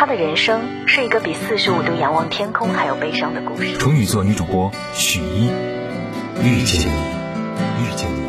他的人生是一个比四十五度仰望天空还要悲伤的故事。处女座女主播许一，遇见你，遇见你。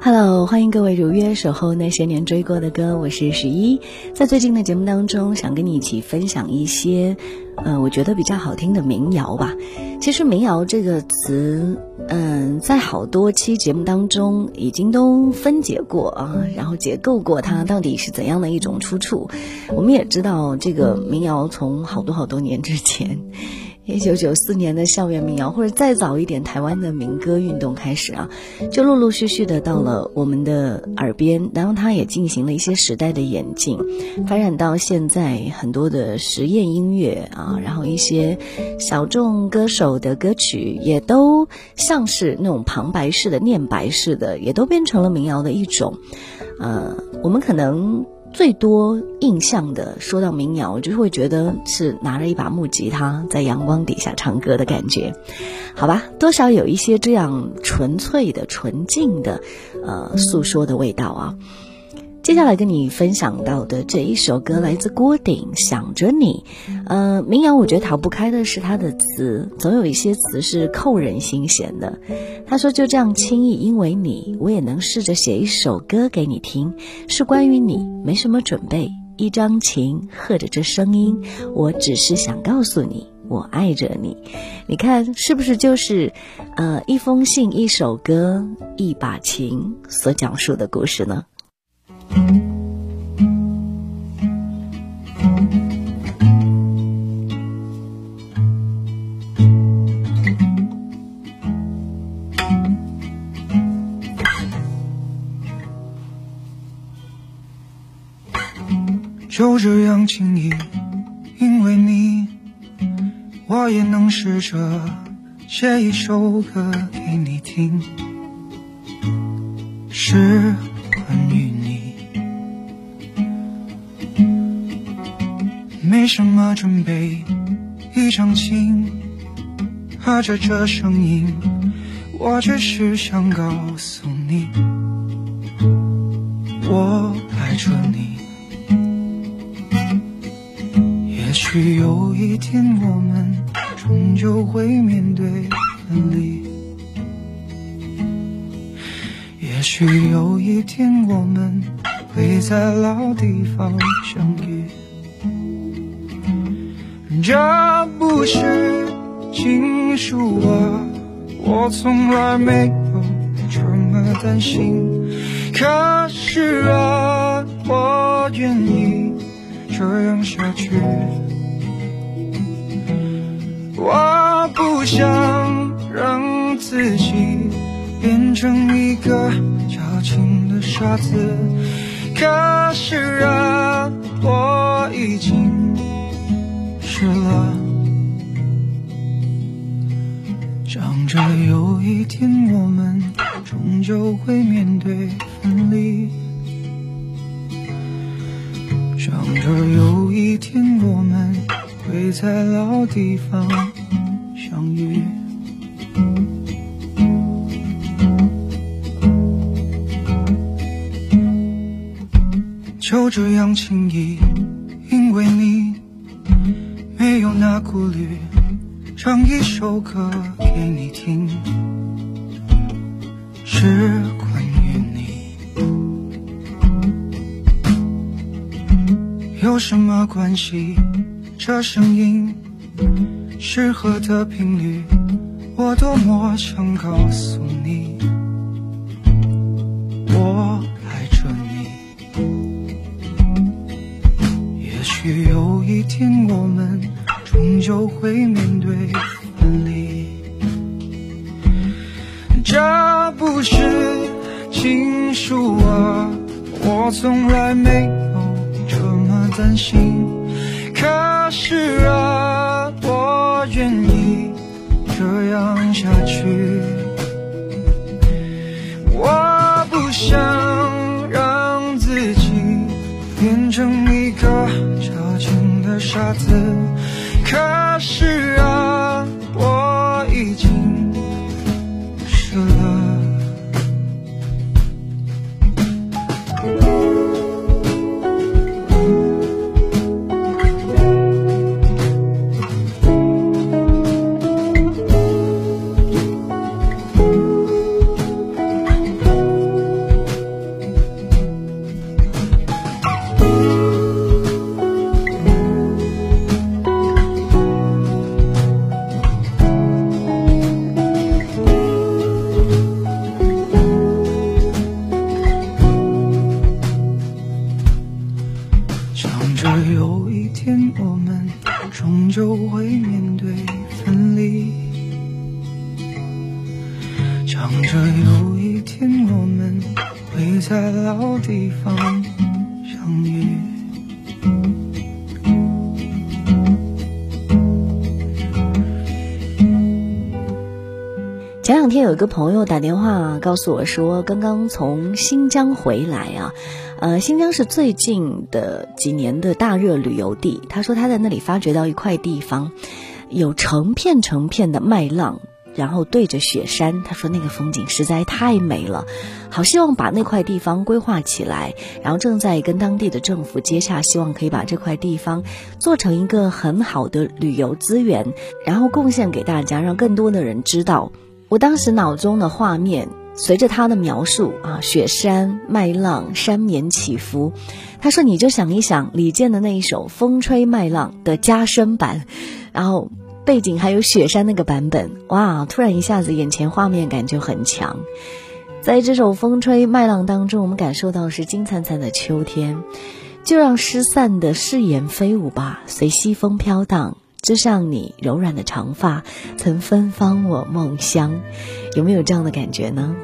Hello，欢迎各位如约守候那些年追过的歌，我是十一。在最近的节目当中，想跟你一起分享一些，呃，我觉得比较好听的民谣吧。其实“民谣”这个词，嗯，在好多期节目当中已经都分解过啊，然后解构过它到底是怎样的一种出处。我们也知道，这个民谣从好多好多年之前。一九九四年的校园民谣，或者再早一点，台湾的民歌运动开始啊，就陆陆续续的到了我们的耳边，然后它也进行了一些时代的演进，发展到现在很多的实验音乐啊，然后一些小众歌手的歌曲也都像是那种旁白式的、念白式的，也都变成了民谣的一种。呃，我们可能。最多印象的，说到民谣，我就会觉得是拿着一把木吉他在阳光底下唱歌的感觉，好吧，多少有一些这样纯粹的、纯净的，呃，诉说的味道啊。接下来跟你分享到的这一首歌来自郭顶，《想着你》。呃，民谣我觉得逃不开的是它的词，总有一些词是扣人心弦的。他说：“就这样轻易，因为你，我也能试着写一首歌给你听，是关于你，没什么准备，一张琴，和着这声音，我只是想告诉你，我爱着你。你看，是不是就是，呃，一封信、一首歌、一把琴所讲述的故事呢？”就这样轻易，因为你，我也能试着写一首歌给你听，是。没什么准备，一张琴，和着这声音，我只是想告诉你，我爱着你。也许有一天我们终究会面对分离，也许有一天我们会在老地方相遇。这不是情书啊，我从来没有这么担心。可是啊，我愿意这样下去。我不想让自己变成一个矫情的傻子，可是啊，我已经是了。想着有一天我们终究会面对分离，想着有一天我们会在老地方相遇。就这样轻易，因为你那顾虑，唱一首歌给你听，是关于你。有什么关系？这声音适合的频率，我多么想告诉你，我爱着你。也许有一天我们就会面对分离，这不是情书啊，我从来没有这么担心。可是啊，我愿意这样下去。我不想让自己变成一个矫情的傻子，可是啊，想着有一天我们会在老地方相遇。前两天有一个朋友打电话告诉我说，刚刚从新疆回来啊，呃，新疆是最近的几年的大热旅游地。他说他在那里发掘到一块地方，有成片成片的麦浪，然后对着雪山。他说那个风景实在太美了，好希望把那块地方规划起来，然后正在跟当地的政府接洽，希望可以把这块地方做成一个很好的旅游资源，然后贡献给大家，让更多的人知道。我当时脑中的画面，随着他的描述啊，雪山、麦浪、山绵起伏。他说：“你就想一想李健的那一首《风吹麦浪》的加深版，然后背景还有雪山那个版本，哇！突然一下子眼前画面感就很强。在这首《风吹麦浪》当中，我们感受到是金灿灿的秋天，就让失散的誓言飞舞吧，随西风飘荡。”就像你柔软的长发曾芬芳我梦乡，有没有这样的感觉呢？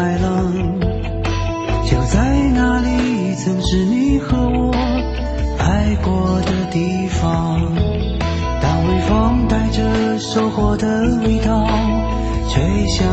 麦浪，就在那里，曾是你和我爱过的地方。当微风带着收获的味道吹向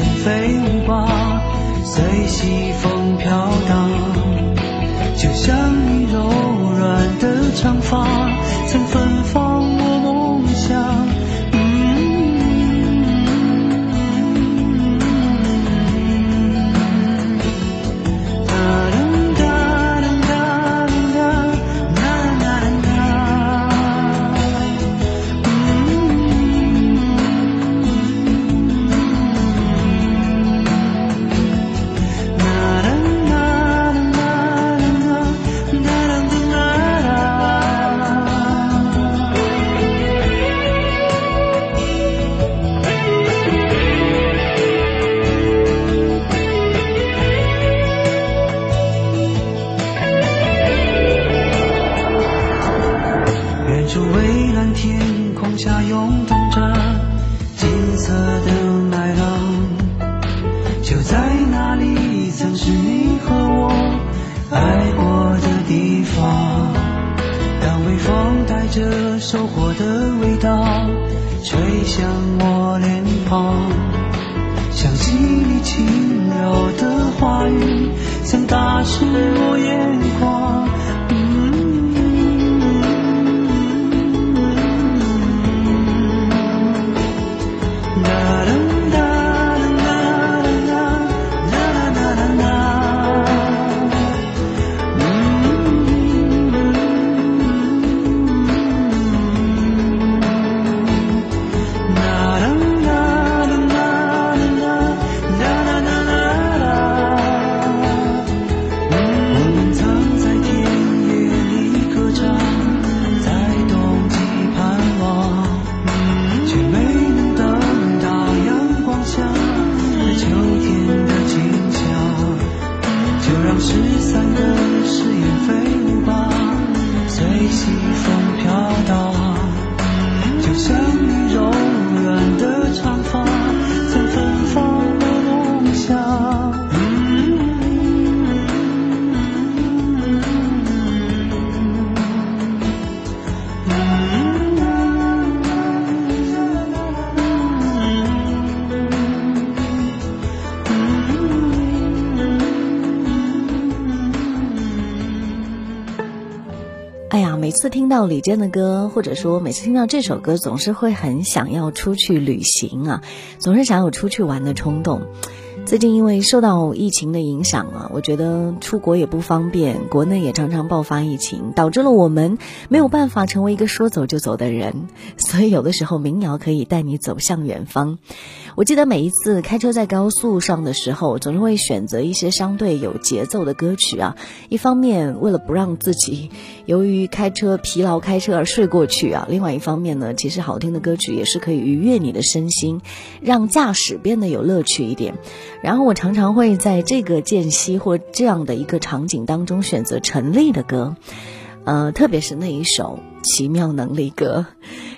飞舞吧，随西风着收获的味道，吹向我脸庞，想起你轻柔的话语，曾打湿我眼眶。听到李健的歌，或者说每次听到这首歌，总是会很想要出去旅行啊，总是想有出去玩的冲动。最近因为受到疫情的影响啊，我觉得出国也不方便，国内也常常爆发疫情，导致了我们没有办法成为一个说走就走的人。所以有的时候民谣可以带你走向远方。我记得每一次开车在高速上的时候，总是会选择一些相对有节奏的歌曲啊。一方面为了不让自己由于开车疲劳开车而睡过去啊，另外一方面呢，其实好听的歌曲也是可以愉悦你的身心，让驾驶变得有乐趣一点。然后我常常会在这个间隙或这样的一个场景当中选择陈粒的歌，呃，特别是那一首《奇妙能力歌》，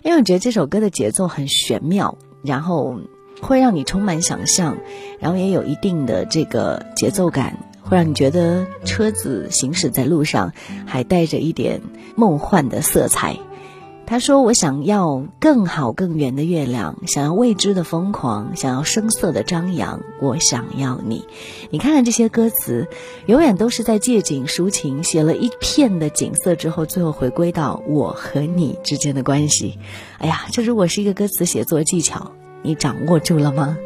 因为我觉得这首歌的节奏很玄妙，然后会让你充满想象，然后也有一定的这个节奏感，会让你觉得车子行驶在路上还带着一点梦幻的色彩。他说：“我想要更好更圆的月亮，想要未知的疯狂，想要声色的张扬。我想要你。你看看这些歌词，永远都是在借景抒情，写了一片的景色之后，最后回归到我和你之间的关系。哎呀，这如果是一个歌词写作技巧，你掌握住了吗？”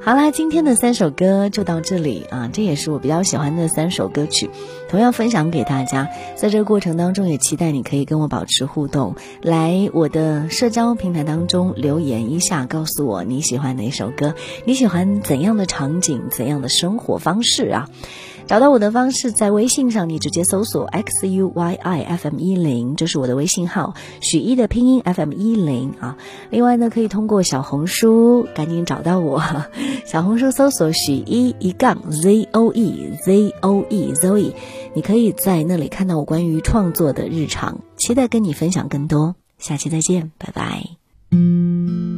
好啦，今天的三首歌就到这里啊，这也是我比较喜欢的三首歌曲，同样分享给大家。在这个过程当中，也期待你可以跟我保持互动，来我的社交平台当中留言一下，告诉我你喜欢哪首歌，你喜欢怎样的场景，怎样的生活方式啊。找到我的方式，在微信上你直接搜索 x u y i f m 一零，这是我的微信号，许一的拼音 f m 一零啊。另外呢，可以通过小红书赶紧找到我，小红书搜索许一一杠 z o e z o e zoe，你可以在那里看到我关于创作的日常，期待跟你分享更多。下期再见，拜拜。